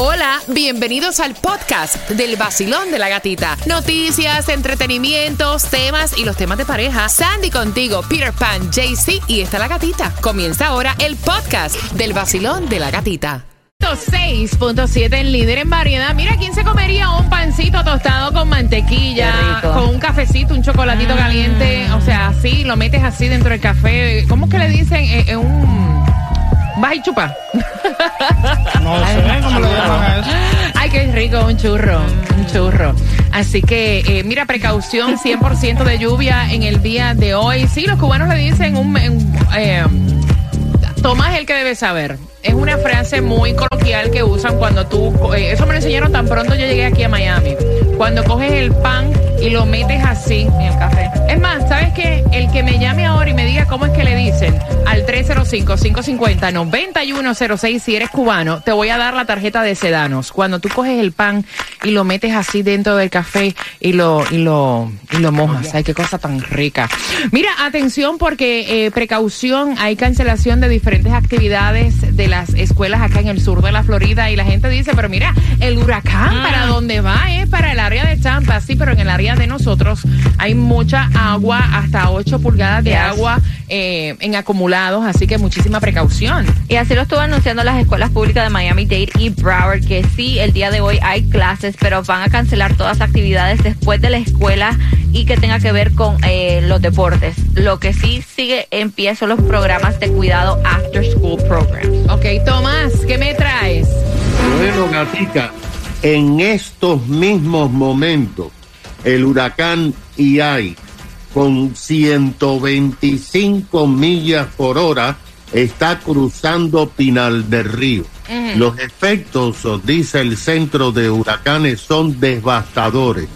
Hola, bienvenidos al podcast del vacilón de la gatita. Noticias, entretenimientos, temas y los temas de pareja. Sandy contigo, Peter Pan, JC y está la gatita. Comienza ahora el podcast del vacilón de la gatita. 6.7 en líder en variedad. Mira, ¿quién se comería un pancito tostado con mantequilla, con un cafecito, un chocolatito caliente? O sea, así, lo metes así dentro del café. ¿Cómo es que le dicen? Eh, eh, un... ¿Vas y chupa? No sé cómo le llaman a eso. Ay, qué rico, un churro, un churro. Así que, eh, mira, precaución, 100% de lluvia en el día de hoy. Sí, los cubanos le dicen un... un, eh, Tomás es el que debe saber. Es una frase muy coloquial que usan cuando tú... eh, eso me lo enseñaron tan pronto yo llegué aquí a Miami. Cuando coges el pan y lo metes así en el café. Es más, ¿sabes qué? El que me llame ahora y me diga cómo es que le dicen al 305-550-9106 si eres cubano, te voy a dar la tarjeta de Sedanos. Cuando tú coges el pan y lo metes así dentro del café y lo, y lo, y lo mojas. Ay, qué cosa tan rica. Mira, atención porque eh, precaución, hay cancelación de diferentes actividades de las escuelas acá en el sur de la Florida y la gente dice, pero mira, el huracán para dónde va es para el área de Tampa, sí, pero en el área de nosotros hay mucha agua, hasta 8 pulgadas de Yes. agua eh, en acumulados, así que muchísima precaución. Y así lo estuvo anunciando las escuelas públicas de Miami-Dade y Broward, que sí, el día de hoy hay clases, pero van a cancelar todas las actividades después de la escuela y que tenga que ver con eh, los deportes. Lo que sí sigue en pie son los programas de cuidado after school programs. Ok, Tomás, ¿qué me traes? Bueno, gatica, en estos mismos momentos, el huracán Iai, con 125 millas por hora, está cruzando Pinal del Río. Los efectos, dice el centro de huracanes, son devastadores.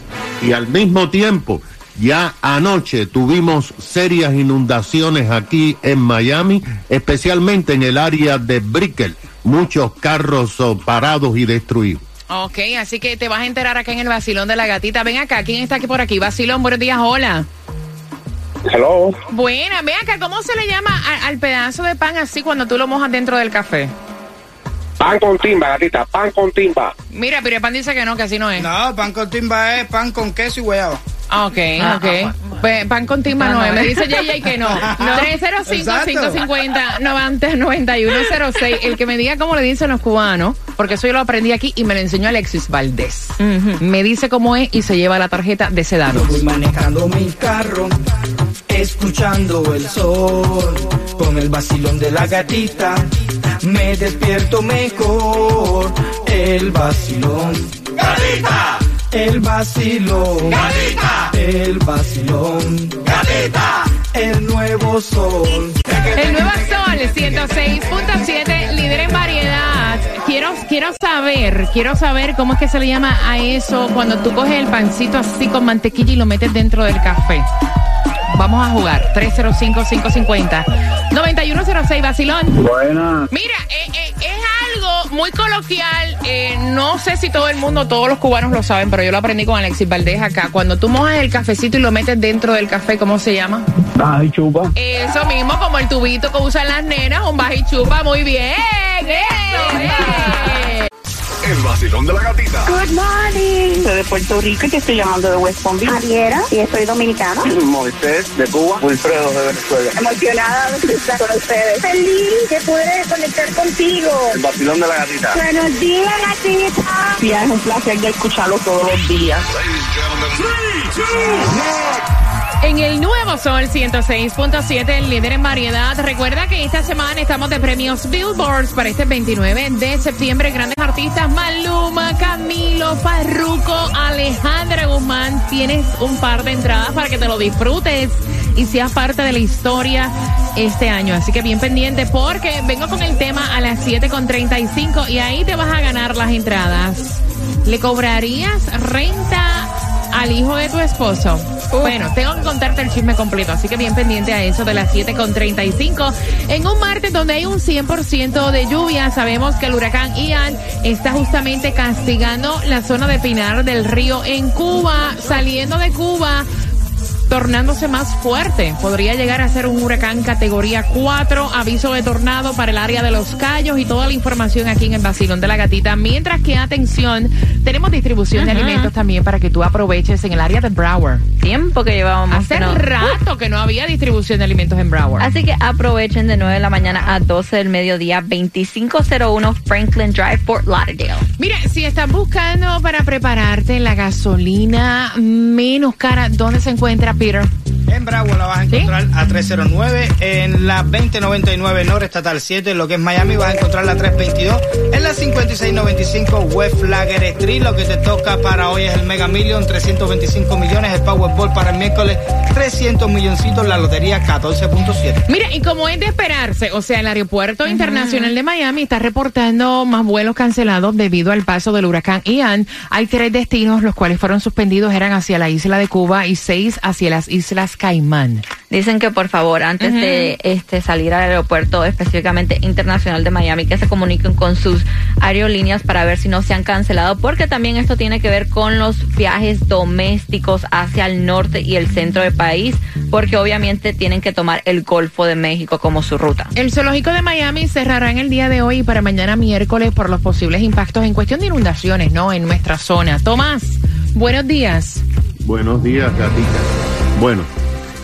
Y al mismo tiempo, ya anoche tuvimos serias inundaciones aquí en Miami, especialmente en el área de Brickell. Muchos carros oh, parados y destruidos. Ok, así que te vas a enterar acá en el vacilón de la gatita. Ven acá, ¿quién está aquí por aquí? Vacilón, buenos días, hola. Hello. Buena, ven acá, ¿cómo se le llama a- al pedazo de pan así cuando tú lo mojas dentro del café? Pan con timba, gatita, pan con timba. Mira, pero el pan dice que no, que así no es. No, pan con timba es pan con queso y guayaba. Ah, Ok, ok. Pues, pan con timba no es. Me dice JJ que no. 305-550-9106. El que me diga cómo le dicen los cubanos, porque eso yo lo aprendí aquí y me lo enseñó Alexis Valdés. Me dice cómo es y se lleva la tarjeta de Sedano. Voy manejando mi carro, escuchando el sol, con el vacilón de la gatita, me despierto mejor. El vacilón. ¡Gatita! El vacilón. ¡Gatita! El vacilón. ¡Gatita! El nuevo sol. El Nuevo Sol 106.7, líder en variedad. Quiero, quiero saber, quiero saber cómo es que se le llama a eso cuando tú coges el pancito así con mantequilla y lo metes dentro del café. Vamos a jugar. 305-550-9106, vacilón. Buena. Mira, eh, eh, muy coloquial. eh, no sé si todo el mundo, todos los cubanos lo saben, pero yo lo aprendí con Alexis Valdés acá. Cuando tú mojas el cafecito y lo metes dentro del café, ¿cómo se llama? Ay, chupa. Eso mismo, como el tubito que usan las nenas, un bajichupa, muy bien. Eso, eh. El vacilón de la gatita. Good morning. Soy de Puerto Rico y te estoy llamando de West Palm Beach. Javiera, y soy dominicana. Moisés de Cuba. Wilfredo de Venezuela. Emocionada de estar con ustedes. Feliz que pude conectar contigo. El vacilón de la gatita. Buenos días, gatita. Sí, es un placer de escucharlo todos los días. En el nuevo Sol 106.7, el líder en variedad. Recuerda que esta semana estamos de premios Billboards para este 29 de septiembre. Grandes artistas Maluma, Camilo, Farruco, Alejandra Guzmán. Tienes un par de entradas para que te lo disfrutes y seas parte de la historia este año. Así que bien pendiente porque vengo con el tema a las 7.35 y ahí te vas a ganar las entradas. ¿Le cobrarías renta al hijo de tu esposo? Bueno, tengo que contarte el chisme completo, así que bien pendiente a eso de las 7.35. En un martes donde hay un 100% de lluvia, sabemos que el huracán Ian está justamente castigando la zona de Pinar del Río en Cuba, saliendo de Cuba tornándose más fuerte. Podría llegar a ser un huracán categoría 4, aviso de tornado para el área de los Cayos y toda la información aquí en el Basilón de la Gatita. Mientras que, atención, tenemos distribución de alimentos también para que tú aproveches en el área de Broward. Tiempo que llevábamos. Hace que no- rato que no había distribución de alimentos en Broward. Así que aprovechen de 9 de la mañana a 12 del mediodía, 2501 Franklin Drive, Fort Lauderdale. Mira, si estás buscando para prepararte la gasolina menos cara, ¿dónde se encuentra Peter? En Bravo la vas a encontrar a 309, en la 2099 Norestatal 7, lo que es Miami vas a encontrar la 322, en la 5695 West Flagger Street, lo que te toca para hoy es el Mega Million, 325 millones, el Powerball para el miércoles, 300 milloncitos, la lotería 14.7. Mira, y como es de esperarse, o sea, el Aeropuerto Internacional de Miami está reportando más vuelos cancelados debido al paso del huracán Ian. Hay tres destinos, los cuales fueron suspendidos, eran hacia la isla de Cuba y seis hacia las islas Caimán. Dicen que por favor, antes de este salir al aeropuerto específicamente internacional de Miami, que se comuniquen con sus aerolíneas para ver si no se han cancelado, porque también esto tiene que ver con los viajes domésticos hacia el norte y el centro del país, porque obviamente tienen que tomar el Golfo de México como su ruta. El zoológico de Miami cerrará en el día de hoy y para mañana miércoles por los posibles impactos en cuestión de inundaciones, ¿no? En nuestra zona. Tomás, buenos días. Buenos días, gatita. Bueno,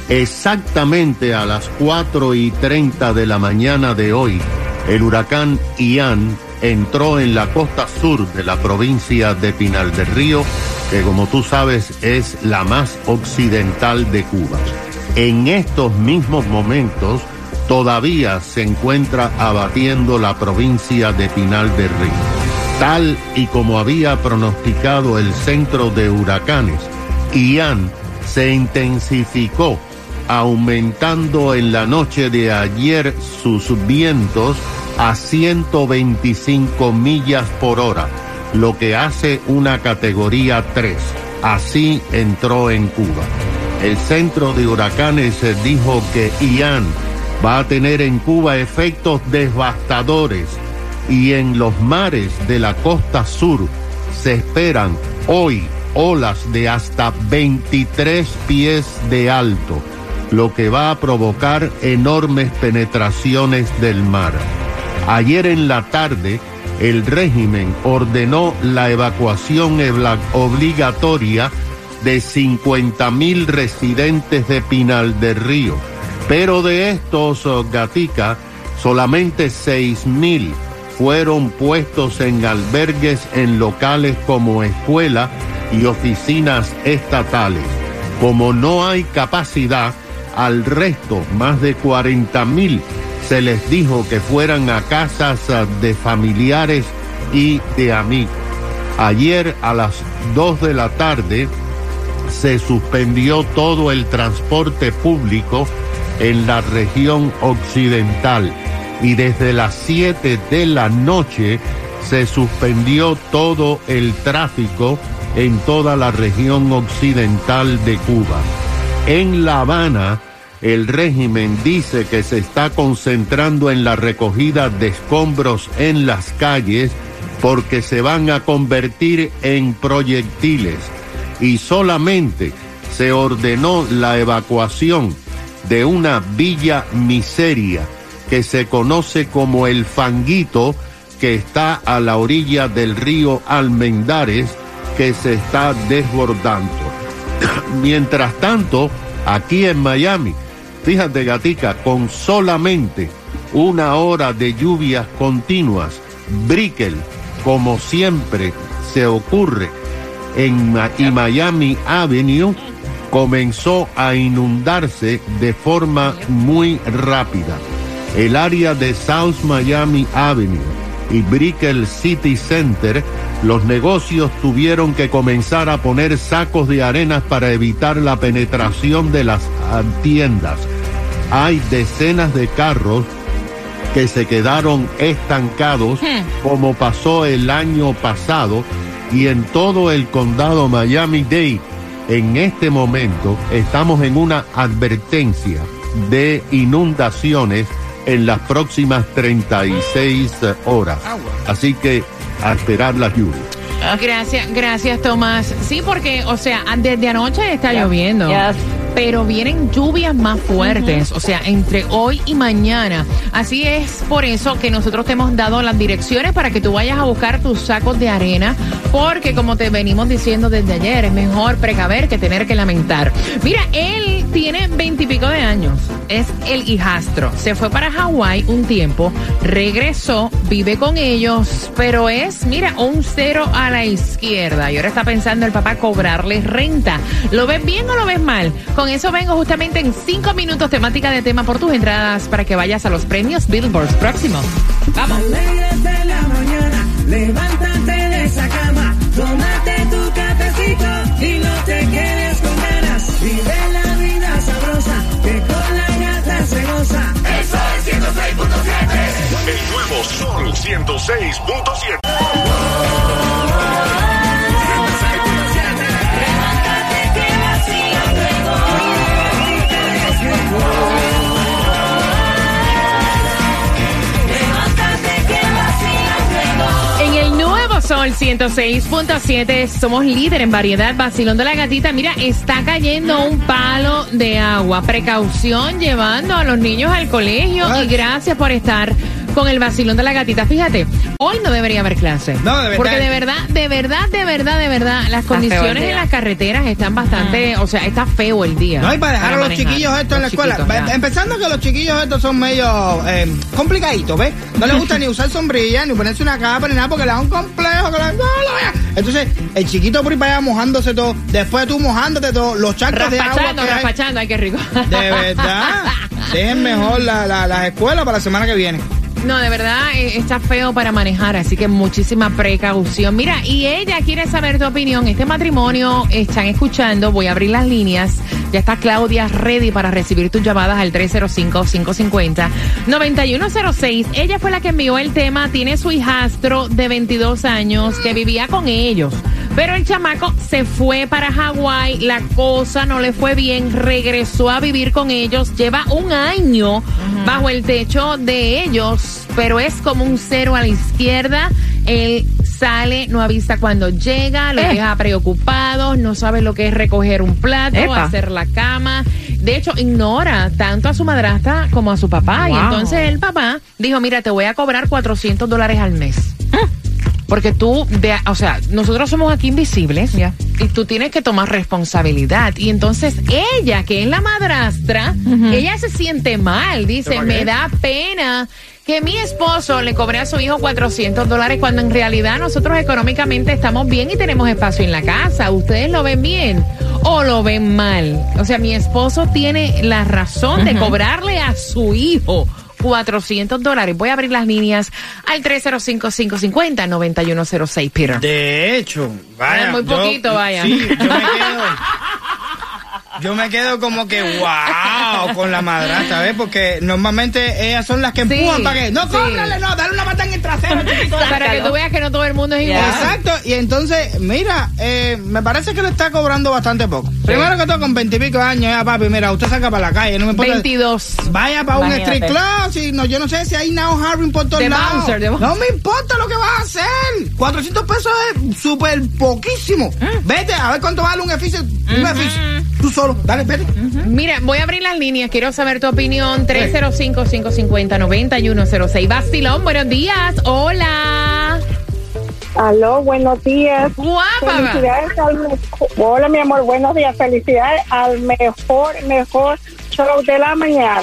exactamente a las 4 y 30 de la mañana de hoy, el huracán Ian entró en la costa sur de la provincia de Pinal del Río, que como tú sabes es la más occidental de Cuba. En estos mismos momentos todavía se encuentra abatiendo la provincia de Pinal del Río. Tal y como había pronosticado el centro de huracanes, Ian se intensificó, aumentando en la noche de ayer sus vientos a 125 millas por hora, lo que hace una categoría 3. Así entró en Cuba. El centro de huracanes dijo que Ian va a tener en Cuba efectos devastadores y en los mares de la costa sur se esperan hoy olas de hasta 23 pies de alto, lo que va a provocar enormes penetraciones del mar. Ayer en la tarde, el régimen ordenó la evacuación obligatoria de 50 mil residentes de Pinal del Río, pero de estos, oh, Gatica, solamente 6 mil fueron puestos en albergues en locales como escuela y oficinas estatales. Como no hay capacidad, al resto, más de 40 mil, se les dijo que fueran a casas ah, de familiares y de amigos. Ayer a las 2 de la tarde se suspendió todo el transporte público en la región occidental y desde las 7 de la noche se suspendió todo el tráfico en toda la región occidental de Cuba. En La Habana, el régimen dice que se está concentrando en la recogida de escombros en las calles porque se van a convertir en proyectiles y solamente se ordenó la evacuación de una villa miseria que se conoce como el Fanguito, que está a la orilla del río Almendares, que se está desbordando. Mientras tanto, aquí en Miami, fíjate Gatica, con solamente una hora de lluvias continuas, Brickell, como siempre se ocurre en y Miami Avenue, comenzó a inundarse de forma muy rápida. El área de South Miami Avenue y Brickell City Center, los negocios tuvieron que comenzar a poner sacos de arenas para evitar la penetración de las tiendas. Hay decenas de carros que se quedaron estancados como pasó el año pasado y en todo el condado Miami-Dade en este momento estamos en una advertencia de inundaciones en las próximas 36 horas. Así que a esperar las lluvias. Gracias, gracias Tomás. Sí, porque, o sea, desde anoche está lloviendo. Yes. Pero vienen lluvias más fuertes, o sea, entre hoy y mañana. Así es por eso que nosotros te hemos dado las direcciones para que tú vayas a buscar tus sacos de arena, porque como te venimos diciendo desde ayer, es mejor precaver que tener que lamentar. Mira, él tiene veintipico de años, es el hijastro, se fue para Hawái un tiempo, regresó, vive con ellos, pero es, mira, un cero a la izquierda y ahora está pensando el papá cobrarle renta. ¿Lo ves bien o lo ves mal? Con eso vengo justamente en cinco minutos temática de tema por tus entradas para que vayas a los premios Billboards próximos. Vamos. Alégrate la mañana, levántate de esa cama, tómate tu cafecito y no te quedes con ganas. Vive la vida sabrosa, que con la gata se goza. El Sol 106.7. El nuevo Sol 106.7. Sol 106.7 somos líder en variedad. Vacilón de la gatita. Mira, está cayendo un palo de agua. Precaución llevando a los niños al colegio. Y gracias por estar con el vacilón de la gatita. Fíjate, hoy no debería haber clase. No, de verdad. Porque de verdad, de verdad, de verdad, de verdad, las condiciones en las carreteras están bastante, o sea, está feo el día. No, y para dejar a los manejar. chiquillos esto en la escuela. Em- ya. Empezando que los chiquillos estos son medio eh, complicaditos, ¿ves? No les gusta ni usar sombrilla, ni ponerse una capa, ni nada, porque le da un complejo. Que. Entonces, el chiquito por ahí para allá mojándose todo. Después tú mojándote todo. Los charcos de agua Raspachando, que hay. raspachando, ay, qué rico. De verdad. Dejen mejor la- la- las escuelas para la semana que viene. No, de verdad eh, está feo para manejar, así que muchísima precaución. Mira, y ella quiere saber tu opinión. Este matrimonio están escuchando, voy a abrir las líneas. Ya está Claudia ready para recibir tus llamadas al 305-550-9106. Ella fue la que envió el tema, tiene su hijastro de 22 años que vivía con ellos. Pero el chamaco se fue para Hawái, la cosa no le fue bien, regresó a vivir con ellos, lleva un año bajo el techo de ellos, pero es como un cero a la izquierda. Él sale, no avisa cuando llega, lo Eh. deja preocupados, no sabe lo que es recoger un plato, Epa. hacer la cama. De hecho, ignora tanto a su madrastra como a su papá. Y entonces el papá dijo, mira, te voy a cobrar 400 dólares al mes. Porque tú, de- o sea, nosotros somos aquí invisibles Ya. y tú tienes que tomar responsabilidad. Y entonces ella, que es la madrastra, ella se siente mal. Dice, me da pena que mi esposo le cobre a su hijo 400 dólares cuando en realidad nosotros económicamente estamos bien y tenemos espacio en la casa. ¿Ustedes lo ven bien o lo ven mal? O sea, mi esposo tiene la razón de cobrarle a su hijo 400 dólares. Voy a abrir las líneas al 305-550-9106, Peter. De hecho, vaya. Ah, muy yo- poquito, vaya. Sí, yo me quedo. Yo me quedo como que wow con la madrastra, ¿ves? Porque normalmente ellas son las que Sí, empujan para que no sí. cómprale, no, dale una pata en el trasero, chiquito. Para que tú veas que no todo el mundo es igual. Exacto, y entonces, mira, eh, me parece que le está cobrando bastante poco. Primero que todo, con veintipico años, ya papi, mira, usted saca para la calle, no me importa. 22. Vaya para un street club, si no, yo no sé si hay now Harvin por todos De lados. no me importa lo que vas a hacer. 400 pesos es súper poquísimo. Mm. Vete a ver cuánto vale un edificio. Un edificio. Tú solo, dale, vete. Mira, voy a abrir las líneas. Quiero saber tu opinión. 305-550-9106. Bastilón, buenos días. Hola. Aló, buenos días. Guapa. Felicidades al mejor. Hola, mi amor, buenos días. Felicidades al mejor, mejor show de la mañana.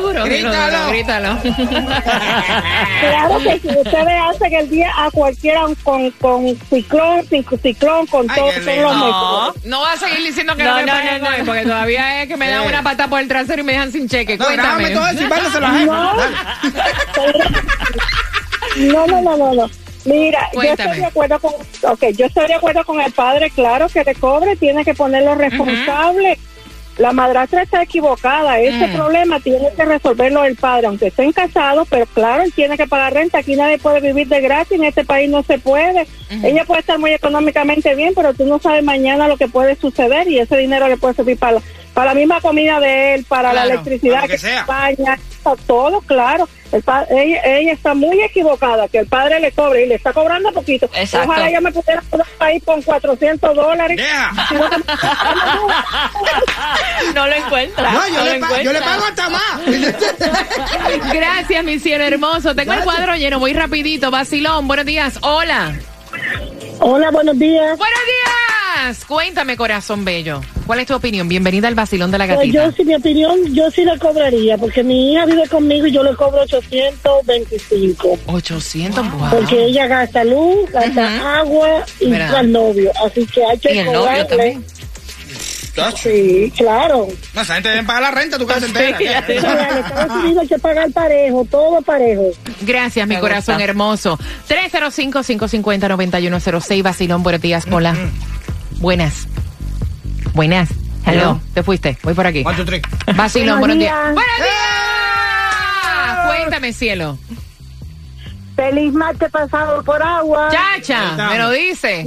Duro, Grítalo. grítalo. Claro que si ustedes hacen el día a cualquiera con, con ciclón, sin ciclón, con Ay, todo, son los mejores. No vas a seguir diciendo que no, No, me no, no, hoy, no. porque todavía es que me dan una pata por el trasero y me dejan sin cheque. No, Cuéntame. grábame todo eso y mándaselo a la jefa. No. No, no, no, no, no. Mira, yo estoy de acuerdo con, okay, yo estoy de acuerdo con el padre, claro que te cobre, tiene que ponerlo responsable. La madrastra está equivocada, ese Mm. problema tiene que resolverlo el padre, aunque estén casados, pero claro, él tiene que pagar renta, aquí nadie puede vivir de gratis, en este país no se puede. Ella puede estar muy económicamente bien, pero tú no sabes mañana lo que puede suceder y ese dinero le puede servir para, la- para la misma comida de él, para la electricidad para lo que sea. casa, todo claro. El pa- ella, ella está muy equivocada, que el padre le cobre y le está cobrando poquito. Exacto. Ojalá ella me pudiera quedar ahí con 400 dólares. Si no No lo encuentra. No, yo, no le, pa- yo le encuentra. pago hasta más. Gracias, mi cielo hermoso. Tengo el cuadro lleno, voy rapidito. Vacilón, buenos días. Hola. Hola, buenos días. Buenos días. Cuéntame, corazón bello. ¿Cuál es tu opinión? Bienvenida al vacilón de la Pues gatita. yo, si mi opinión, yo sí le cobraría, porque mi hija vive conmigo y yo le cobro 825. 800, wow. Porque ella gasta luz, gasta agua y ¿Verdad? al novio. Así que hay que Y el novio cobrarle. también. Sí, claro. No, esa gente debe pagar la renta, tu casa entera. Sea, en Estados Unidos hay que pagar parejo, todo parejo. Gracias, mi corazón hermoso. 305-550-9106. Vacilón, buenos días. Hola. Buenas. Buenas. Hello. Hello. Te fuiste. Voy por aquí. One, two, three. Vacilón, buenos Buenos días. días. ¡Buenos días! Cuéntame, cielo. Feliz martes pasado por agua. Chacha, me lo dice.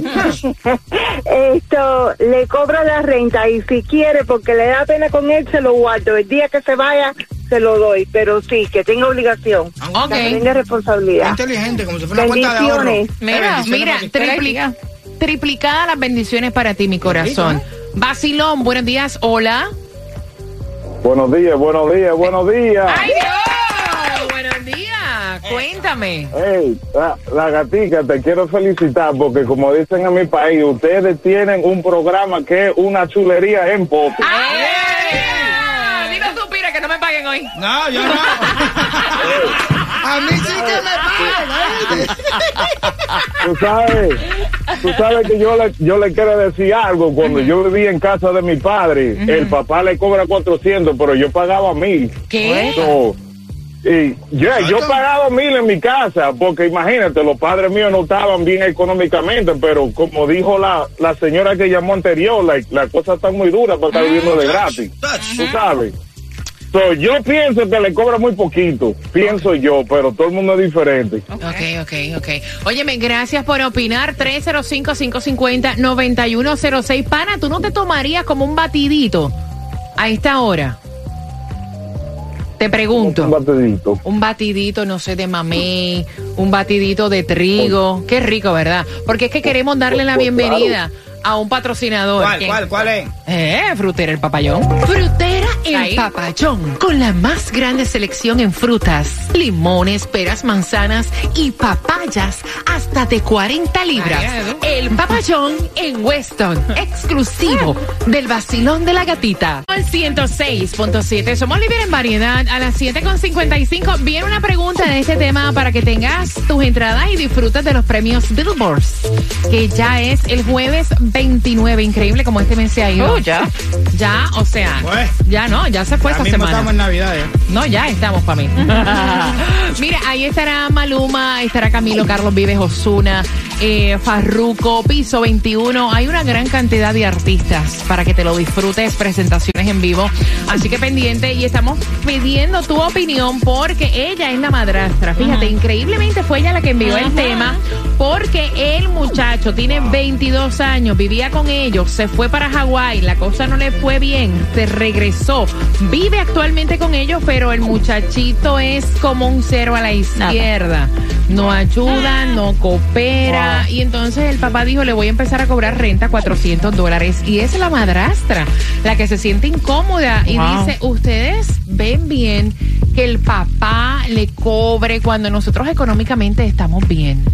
Esto, le cobra la renta y si quiere, porque le da pena con él, se lo guardo. El día que se vaya, se lo doy. Pero sí, que tenga obligación. Ok. Que tenga responsabilidad. Inteligente, como si fuera una cuenta de ahorro. Bendiciones. Mira, Eh, mira, triplica, triplicadas las bendiciones para ti, mi corazón. Vacilón, buenos días. Hola. Buenos días, buenos días, buenos días. ¡Ay, Dios! Buenos días. Cuéntame. Hey, la, la gatica, te quiero felicitar porque como dicen en mi país, ustedes tienen un programa que es una chulería en pop. ¡Ay! Dime tú, Pira, que no me paguen hoy. No, yo no. A mí sí que me pagan. Tú sabes, tú sabes que yo le, yo le quiero decir algo. Cuando yo vivía en casa de mi padre, el papá le cobra 400, pero yo pagaba mil. ¿Qué? So, y yo, yo pagaba mil en mi casa, porque imagínate, los padres míos no estaban bien económicamente, pero como dijo la, la señora que llamó anterior, la, la cosa está muy dura para estar viviendo de gratis. Tú sabes. So, yo pienso que le cobra muy poquito, pienso yo, pero todo el mundo es diferente. Ok, ok, ok. Óyeme, gracias por opinar. 305-550-9106. Pana, ¿tú no te tomarías como un batidito a esta hora? Te pregunto. Un batidito. Un batidito, no sé, de mamey, un batidito de trigo. Qué rico, ¿verdad? Porque es que queremos darle la Pues bienvenida a un patrocinador. ¿Cuál, ¿Quién? cuál, cuál es? Eh, frutera el papayón. Frutera el Ahí. papayón. Con la más grande selección en frutas, limones, peras, manzanas y papayas hasta de 40 libras. Ay. El papayón en Weston. Exclusivo del vacilón de la gatita. Al 106.7. Somos líderes en variedad. A las 7.55 viene una pregunta de este tema para que tengas tus entradas y disfrutes de los premios Billboards. Que ya es el jueves 29. Increíble como este mes se ha ido. Oh, ya. Ya, o sea, Pues. ya no, ya se fue Ya esa mismo semana. estamos en Navidad, ¿eh? No, ya estamos para mí. Mira, ahí estará Maluma, estará Camilo, Carlos Vives, Osuna, eh, Farruco, Piso 21. Hay una gran cantidad de artistas para que te lo disfrutes, presentaciones en vivo. Así que pendiente y estamos pidiendo tu opinión porque ella es la madrastra. Fíjate, increíblemente fue ella la que envió el tema porque el muchacho tiene 22 años, vivía con ellos, se fue para Hawái, la cosa no le fue bien, se regresó, vive actualmente con ellos, pero el muchachito es como un cero a la izquierda. No ayuda, no coopera. Y entonces el papá dijo, le voy a empezar a cobrar renta 400 dólares. Y es la madrastra la que se siente incómoda y dice, ustedes ven bien que el papá le cobre cuando nosotros económicamente estamos bien.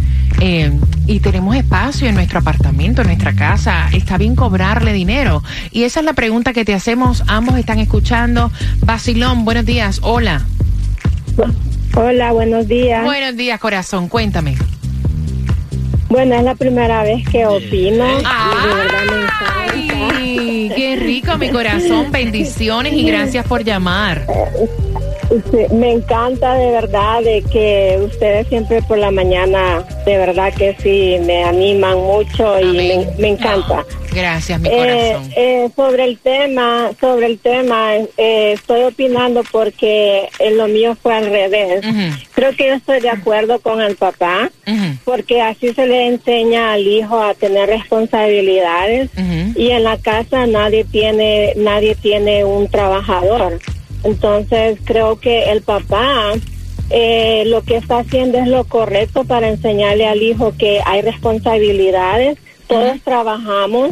Eh, y tenemos espacio en nuestro apartamento, en nuestra casa, está bien cobrarle dinero. Y esa es la pregunta que te hacemos. Ambos están escuchando. Basilón, buenos días. Hola. Hola, buenos días. Buenos días, corazón. Cuéntame. Bueno, es la primera vez que opino. ¡Ay! ¡Qué rico, mi corazón! Bendiciones y gracias por llamar. Sí, me encanta de verdad de que ustedes siempre por la mañana, de verdad que sí, me animan mucho y me, encanta. Gracias, mi Eh, corazón. eh, sobre el tema, sobre el tema, eh, estoy opinando porque en lo mío fue al revés. Creo que yo estoy de acuerdo con el papá, porque así se le enseña al hijo a tener responsabilidades y en la casa nadie tiene nadie tiene un trabajador. Entonces creo que el papá eh, lo que está haciendo es lo correcto para enseñarle al hijo que hay responsabilidades. Todos trabajamos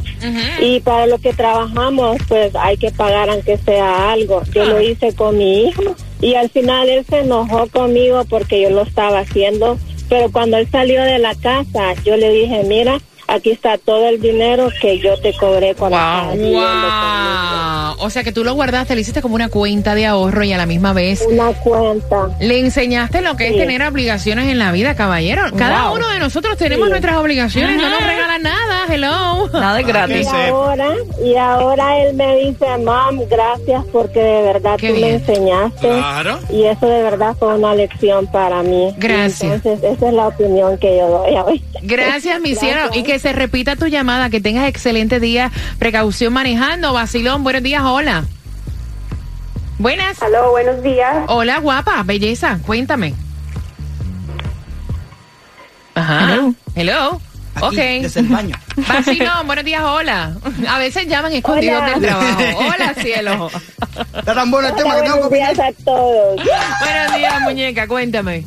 y para lo que trabajamos pues hay que pagar aunque sea algo. Yo lo hice con mi hijo y al final él se enojó conmigo porque yo lo estaba haciendo, pero cuando él salió de la casa yo le dije, mira, aquí está todo el dinero que yo te cobré cuando conmigo". Wow. O sea que tú lo guardaste, le hiciste como una cuenta de ahorro y a la misma vez Una cuenta. le enseñaste lo que es tener obligaciones en la vida, caballero. Cada Wow. uno de nosotros tenemos Sí. nuestras obligaciones, no nos regalan nada, hello. Nada es Y gratis. ahora, y ahora él me dice, mam, gracias porque de verdad Qué tú bien. me enseñaste. Claro. Y eso de verdad fue una lección para mí. Gracias. Entonces, esa es la opinión que yo doy hoy. Gracias, mi cielo. Y que se repita tu llamada, que tengas excelente día. Precaución manejando. Vacilón, buenos días, hola. Buenas. Aló, buenos días. Hola, guapa, belleza, cuéntame. Ajá. Hello. Aquí, Ok. desde el baño. Vacilón, buenos días, hola. A veces llaman escondidos Hola. del trabajo. Hola, cielo. Está tan bueno el tema Hola, que tengo buenos que días a todos. Buenos días, muñeca, cuéntame.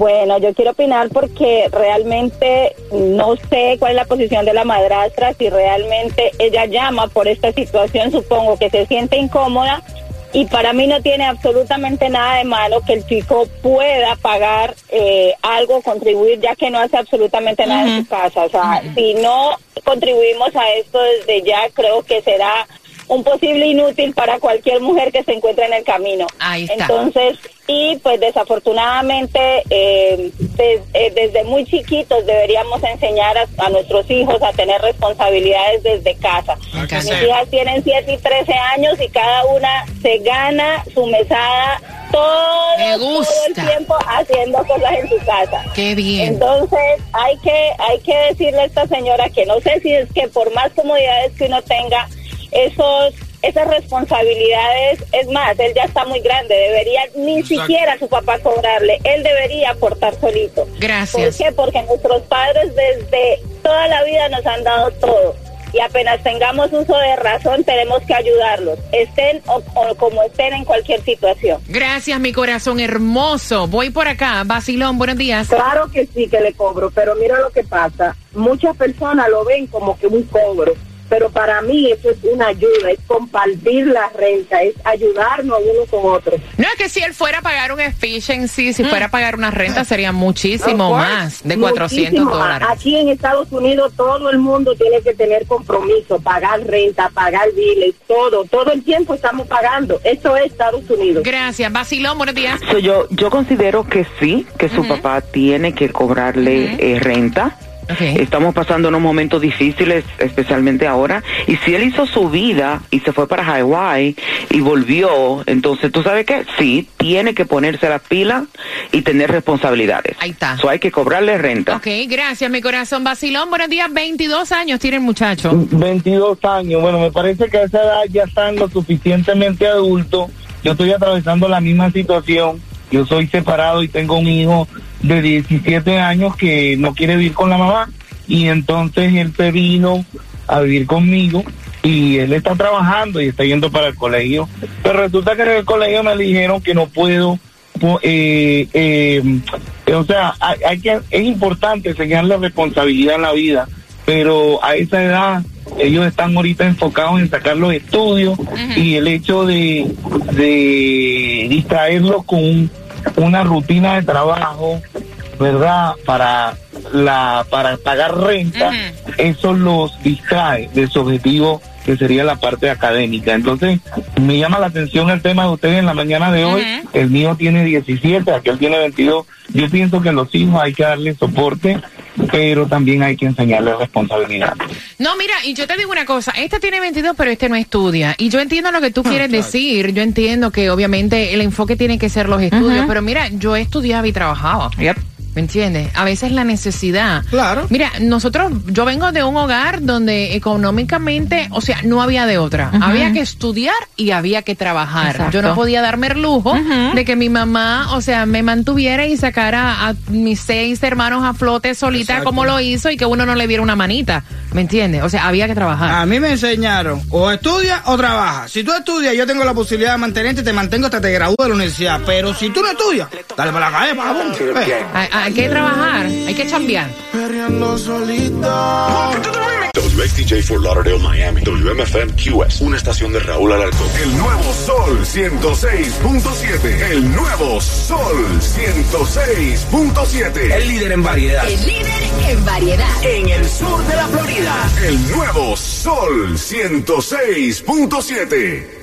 Bueno, yo quiero opinar porque realmente no sé cuál es la posición de la madrastra, si realmente ella llama por esta situación, supongo que se siente incómoda y para mí no tiene absolutamente nada de malo que el chico pueda pagar eh, algo, contribuir, ya que no hace absolutamente nada en su casa. O sea, si no contribuimos a esto desde ya, creo que será un posible inútil para cualquier mujer que se encuentre en el camino. Ahí está. Entonces, y pues desafortunadamente eh, des- eh, desde muy chiquitos deberíamos enseñar a, a nuestros hijos a tener responsabilidades desde casa. Mis hijas tienen 7 y 13 años y cada una se gana su mesada todo, Me todo gusta. el tiempo haciendo cosas en su casa. Qué bien. Entonces hay que hay que decirle a esta señora que no sé si es que por más comodidades que uno tenga esos esas responsabilidades es más él ya está muy grande debería ni Exacto. siquiera su papá cobrarle él debería aportar solito Gracias. ¿por qué? porque nuestros padres desde toda la vida nos han dado todo y apenas tengamos uso de razón tenemos que ayudarlos estén o, o como estén en cualquier situación Gracias, mi corazón hermoso. Voy por acá. Vacilón, buenos días. Claro que sí que le cobro, pero mira lo que pasa. Muchas personas lo ven como que un cobro, pero para mí eso es una ayuda, es compartir la renta, es ayudarnos uno con otro. No es que si él fuera a pagar un efficiency, si fuera a pagar una renta, sería muchísimo más de 400 muchísimo. dólares. Aquí en Estados Unidos todo el mundo tiene que tener compromiso, pagar renta, pagar biles, todo, todo el tiempo estamos pagando. Eso es Estados Unidos. Gracias. Vacilón, buenos días. So, yo, yo considero que sí, que su papá tiene que cobrarle eh, renta. Estamos pasando unos momentos difíciles, especialmente ahora. Y si él hizo su vida y se fue para Hawái y volvió, entonces, ¿tú sabes qué? Sí, tiene que ponerse las pilas y tener responsabilidades. Ahí está. So, hay que cobrarle renta. Ok, gracias, mi corazón. Vacilón, buenos días. 22 años tiene el muchacho. 22 años. Bueno, me parece que a esa edad ya están lo suficientemente adultos. Yo estoy atravesando la misma situación. Yo soy separado y tengo un hijo de 17 años que no quiere vivir con la mamá. Y entonces él se vino a vivir conmigo y él está trabajando y está yendo para el colegio. Pero resulta que en el colegio me dijeron que no puedo eh, eh, o sea, hay, hay que, es importante enseñarle responsabilidad en la vida, pero a esa edad ellos están ahorita enfocados en sacar los estudios y el hecho de, de distraerlos con un- una rutina de trabajo, ¿verdad? Para la para pagar renta, eso los distrae de su objetivo que sería la parte académica. Entonces, me llama la atención el tema de ustedes en la mañana de hoy. El mío tiene 17, aquel tiene 22. Yo pienso que a los hijos hay que darle soporte, pero también hay que enseñarles responsabilidad. No, mira, y yo te digo una cosa, este tiene 22, pero este no estudia. Y yo entiendo lo que tú quieres decir, yo entiendo que obviamente el enfoque tiene que ser los estudios, pero mira, yo estudiaba y trabajaba. ¿Me entiendes? A veces la necesidad. Claro. Mira, nosotros, yo vengo de un hogar donde económicamente, o sea, no había de otra. Había que estudiar y había que trabajar. Exacto. Yo no podía darme el lujo de que mi mamá, o sea, me mantuviera y sacara a mis seis hermanos a flote solita Exacto. como lo hizo y que uno no le diera una manita. ¿Me entiendes? O sea, había que trabajar. A mí me enseñaron, o estudia o trabaja. Si tú estudias, yo tengo la posibilidad de mantenerte, te mantengo hasta te gradúes de la universidad. Pero si tú no estudias, dale para la calle, para hay, hay que trabajar, hay que chambear. WXTJ for Lauderdale, Miami. WMFM QS. Una estación de Raúl Alarcón. El nuevo Sol 106.7. El nuevo Sol 106.7. El líder en variedad. El líder en variedad. En el sur de la Florida. El nuevo Sol 106.7.